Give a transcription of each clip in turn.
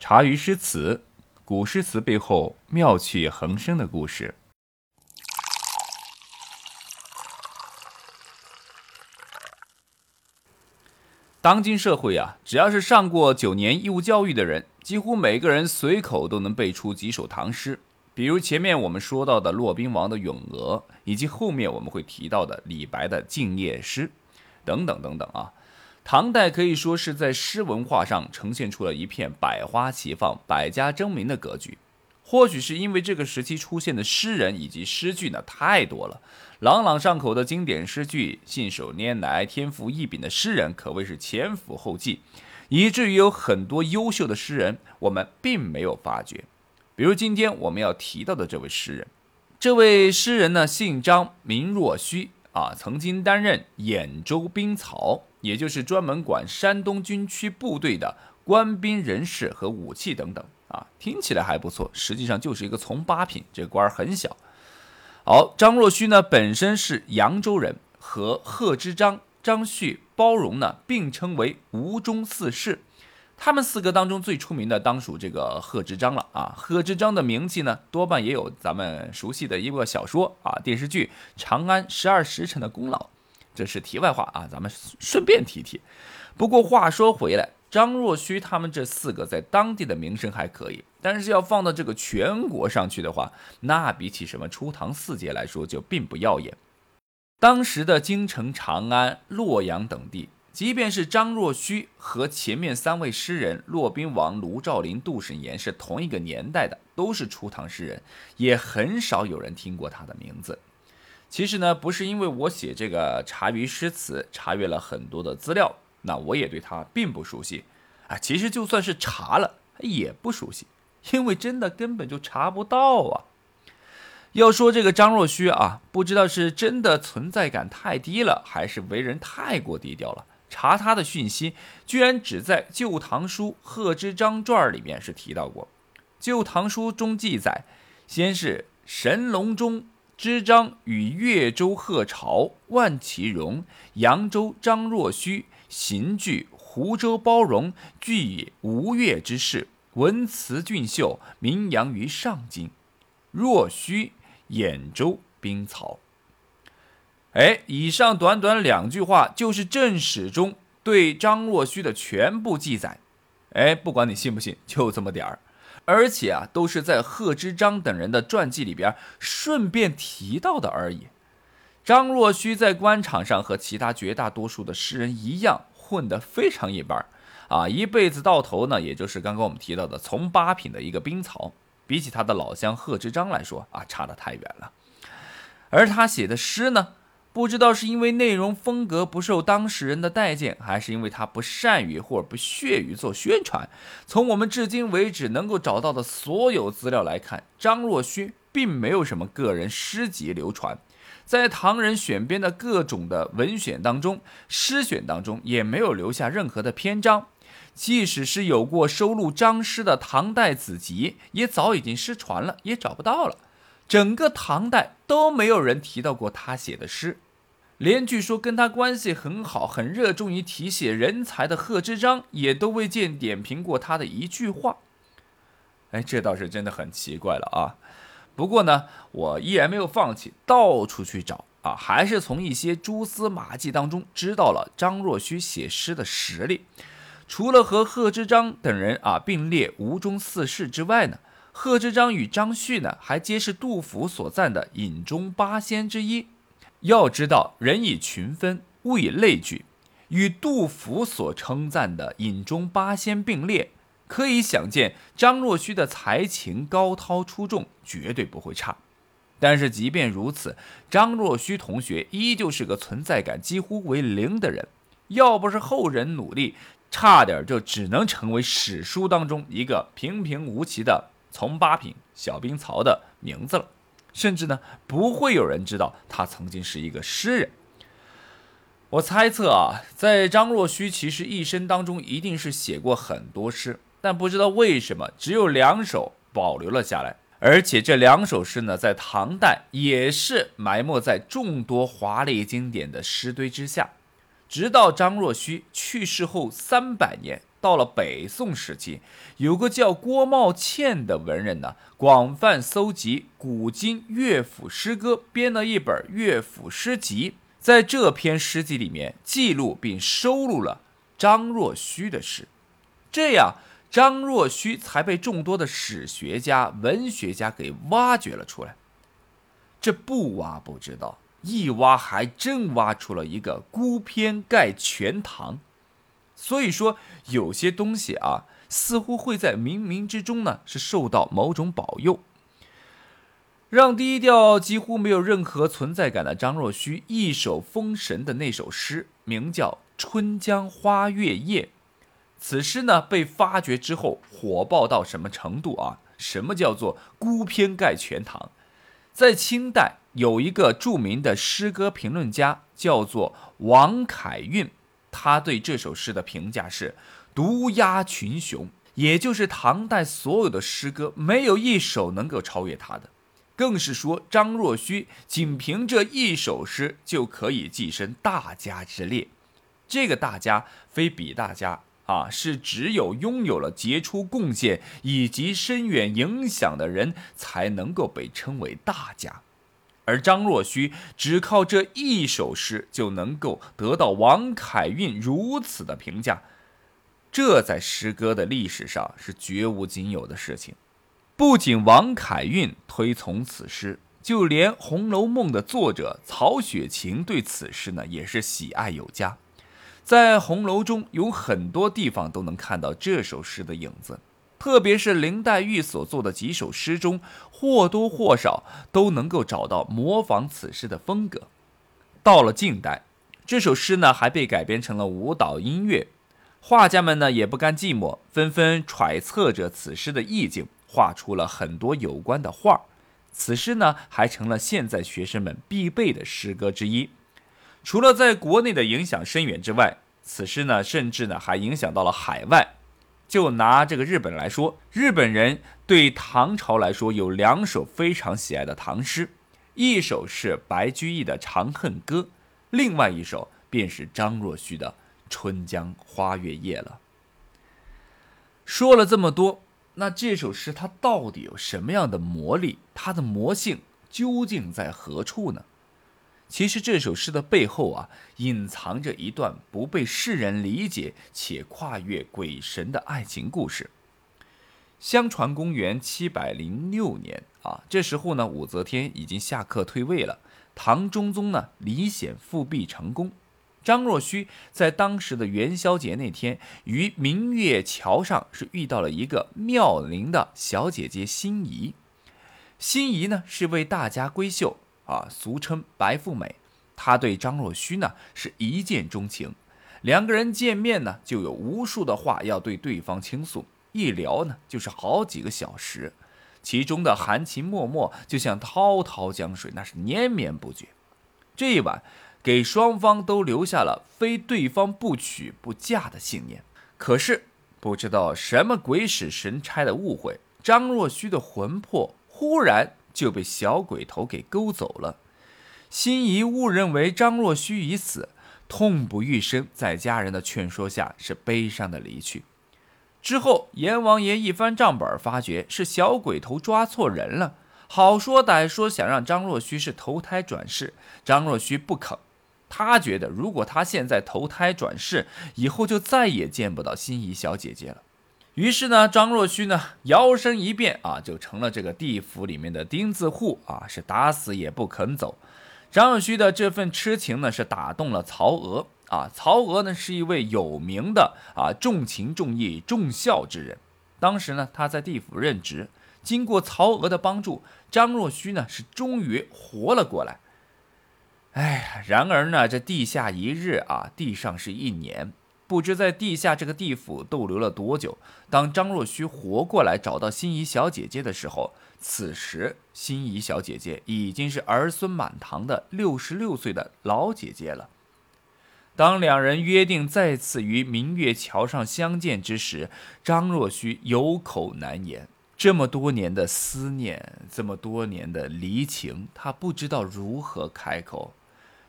茶余诗词，古诗词背后妙趣横生的故事。当今社会啊，只要是上过九年义务教育的人，几乎每个人随口都能背出几首唐诗。比如前面我们说到的骆宾王的《咏鹅》，以及后面我们会提到的李白的《静夜诗》，等等等等啊。唐代可以说是在诗文化上呈现出了一片百花齐放、百家争鸣的格局。或许是因为这个时期出现的诗人以及诗句呢太多了，朗朗上口的经典诗句、信手拈来、天赋异禀的诗人可谓是前赴后继，以至于有很多优秀的诗人我们并没有发觉。比如今天我们要提到的这位诗人，这位诗人呢姓张，名若虚。啊，曾经担任兖州兵曹，也就是专门管山东军区部队的官兵人事和武器等等。啊，听起来还不错，实际上就是一个从八品，这官儿很小。好，张若虚呢本身是扬州人，和贺知章、张旭、包容呢并称为吴中四士。他们四个当中最出名的当属这个贺知章了啊！贺知章的名气呢，多半也有咱们熟悉的一个小说啊、电视剧《长安十二时辰》的功劳。这是题外话啊，咱们顺便提提。不过话说回来，张若虚他们这四个在当地的名声还可以，但是要放到这个全国上去的话，那比起什么初唐四杰来说就并不耀眼。当时的京城长安、洛阳等地。即便是张若虚和前面三位诗人骆宾王、卢照邻、杜审言是同一个年代的，都是初唐诗人，也很少有人听过他的名字。其实呢，不是因为我写这个茶余诗词查阅了很多的资料，那我也对他并不熟悉啊。其实就算是查了，也不熟悉，因为真的根本就查不到啊。要说这个张若虚啊，不知道是真的存在感太低了，还是为人太过低调了。查他的讯息，居然只在《旧唐书·贺知章传》里面是提到过。《旧唐书》中记载，先是神龙中知章与越州贺朝、万其荣、扬州张若虚、行具湖州包容，俱以吴越之事，文辞俊秀，名扬于上京。若虚，兖州兵曹。哎，以上短短两句话就是正史中对张若虚的全部记载。哎，不管你信不信，就这么点儿，而且啊，都是在贺知章等人的传记里边顺便提到的而已。张若虚在官场上和其他绝大多数的诗人一样，混得非常一般啊，一辈子到头呢，也就是刚刚我们提到的从八品的一个兵曹，比起他的老乡贺知章来说啊，差得太远了。而他写的诗呢？不知道是因为内容风格不受当事人的待见，还是因为他不善于或不屑于做宣传。从我们至今为止能够找到的所有资料来看，张若虚并没有什么个人诗集流传，在唐人选编的各种的文选当中，诗选当中也没有留下任何的篇章。即使是有过收录张诗的唐代子集，也早已经失传了，也找不到了。整个唐代都没有人提到过他写的诗。连据说跟他关系很好、很热衷于提携人才的贺知章，也都未见点评过他的一句话。哎，这倒是真的很奇怪了啊！不过呢，我依然没有放弃，到处去找啊，还是从一些蛛丝马迹当中知道了张若虚写诗的实力。除了和贺知章等人啊并列吴中四士之外呢，贺知章与张旭呢还皆是杜甫所赞的饮中八仙之一。要知道，人以群分，物以类聚，与杜甫所称赞的饮中八仙并列，可以想见张若虚的才情高超出众，绝对不会差。但是即便如此，张若虚同学依旧是个存在感几乎为零的人。要不是后人努力，差点就只能成为史书当中一个平平无奇的从八品小兵曹的名字了。甚至呢，不会有人知道他曾经是一个诗人。我猜测啊，在张若虚其实一生当中一定是写过很多诗，但不知道为什么只有两首保留了下来，而且这两首诗呢，在唐代也是埋没在众多华丽经典的诗堆之下。直到张若虚去世后三百年，到了北宋时期，有个叫郭茂倩的文人呢，广泛搜集古今乐府诗歌，编了一本乐府诗集。在这篇诗集里面，记录并收录了张若虚的诗，这样张若虚才被众多的史学家、文学家给挖掘了出来。这不挖不知道，一挖还真挖出了一个孤篇盖全唐。所以说，有些东西啊，似乎会在冥冥之中呢，是受到某种保佑，让低调、几乎没有任何存在感的张若虚一首封神的那首诗，名叫《春江花月夜》。此诗呢，被发掘之后，火爆到什么程度啊？什么叫做孤篇盖全唐？在清代，有一个著名的诗歌评论家，叫做王凯运。他对这首诗的评价是“独压群雄”，也就是唐代所有的诗歌没有一首能够超越他的。更是说张若虚仅凭这一首诗就可以跻身大家之列。这个大家非比大家啊，是只有拥有了杰出贡献以及深远影响的人才能够被称为大家。而张若虚只靠这一首诗就能够得到王凯运如此的评价，这在诗歌的历史上是绝无仅有的事情。不仅王凯运推崇此诗，就连《红楼梦》的作者曹雪芹对此诗呢也是喜爱有加。在红楼中有很多地方都能看到这首诗的影子。特别是林黛玉所作的几首诗中，或多或少都能够找到模仿此诗的风格。到了近代，这首诗呢还被改编成了舞蹈音乐，画家们呢也不甘寂寞，纷纷揣测着此诗的意境，画出了很多有关的画。此诗呢还成了现在学生们必备的诗歌之一。除了在国内的影响深远之外，此诗呢甚至呢还影响到了海外。就拿这个日本来说，日本人对唐朝来说有两首非常喜爱的唐诗，一首是白居易的《长恨歌》，另外一首便是张若虚的《春江花月夜》了。说了这么多，那这首诗它到底有什么样的魔力？它的魔性究竟在何处呢？其实这首诗的背后啊，隐藏着一段不被世人理解且跨越鬼神的爱情故事。相传公元七百零六年啊，这时候呢，武则天已经下课退位了，唐中宗呢李显复辟成功。张若虚在当时的元宵节那天，于明月桥上是遇到了一个妙龄的小姐姐心仪。心仪呢是位大家闺秀。啊，俗称白富美，她对张若虚呢是一见钟情，两个人见面呢就有无数的话要对对方倾诉，一聊呢就是好几个小时，其中的含情脉脉就像滔滔江水，那是连绵不绝。这一晚，给双方都留下了非对方不娶不嫁的信念。可是不知道什么鬼使神差的误会，张若虚的魂魄忽然。就被小鬼头给勾走了，心仪误认为张若虚已死，痛不欲生，在家人的劝说下，是悲伤的离去。之后，阎王爷一翻账本，发觉是小鬼头抓错人了，好说歹说，想让张若虚是投胎转世。张若虚不肯，他觉得如果他现在投胎转世，以后就再也见不到心仪小姐姐了。于是呢，张若虚呢摇身一变啊，就成了这个地府里面的钉子户啊，是打死也不肯走。张若虚的这份痴情呢，是打动了曹娥啊。曹娥呢是一位有名的啊重情重义重孝之人。当时呢，他在地府任职，经过曹娥的帮助，张若虚呢是终于活了过来。哎，然而呢，这地下一日啊，地上是一年。不知在地下这个地府逗留了多久。当张若虚活过来找到心仪小姐姐的时候，此时心仪小姐姐已经是儿孙满堂的六十六岁的老姐姐了。当两人约定再次于明月桥上相见之时，张若虚有口难言。这么多年的思念，这么多年的离情，他不知道如何开口。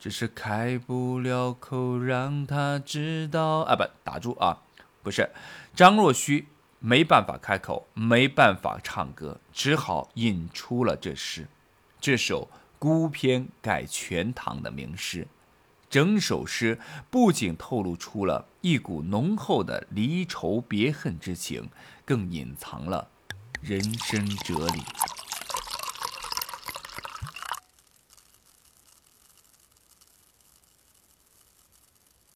只是开不了口，让他知道啊！不，打住啊！不是，张若虚没办法开口，没办法唱歌，只好引出了这诗，这首孤篇改全唐的名诗。整首诗不仅透露出了一股浓厚的离愁别恨之情，更隐藏了人生哲理。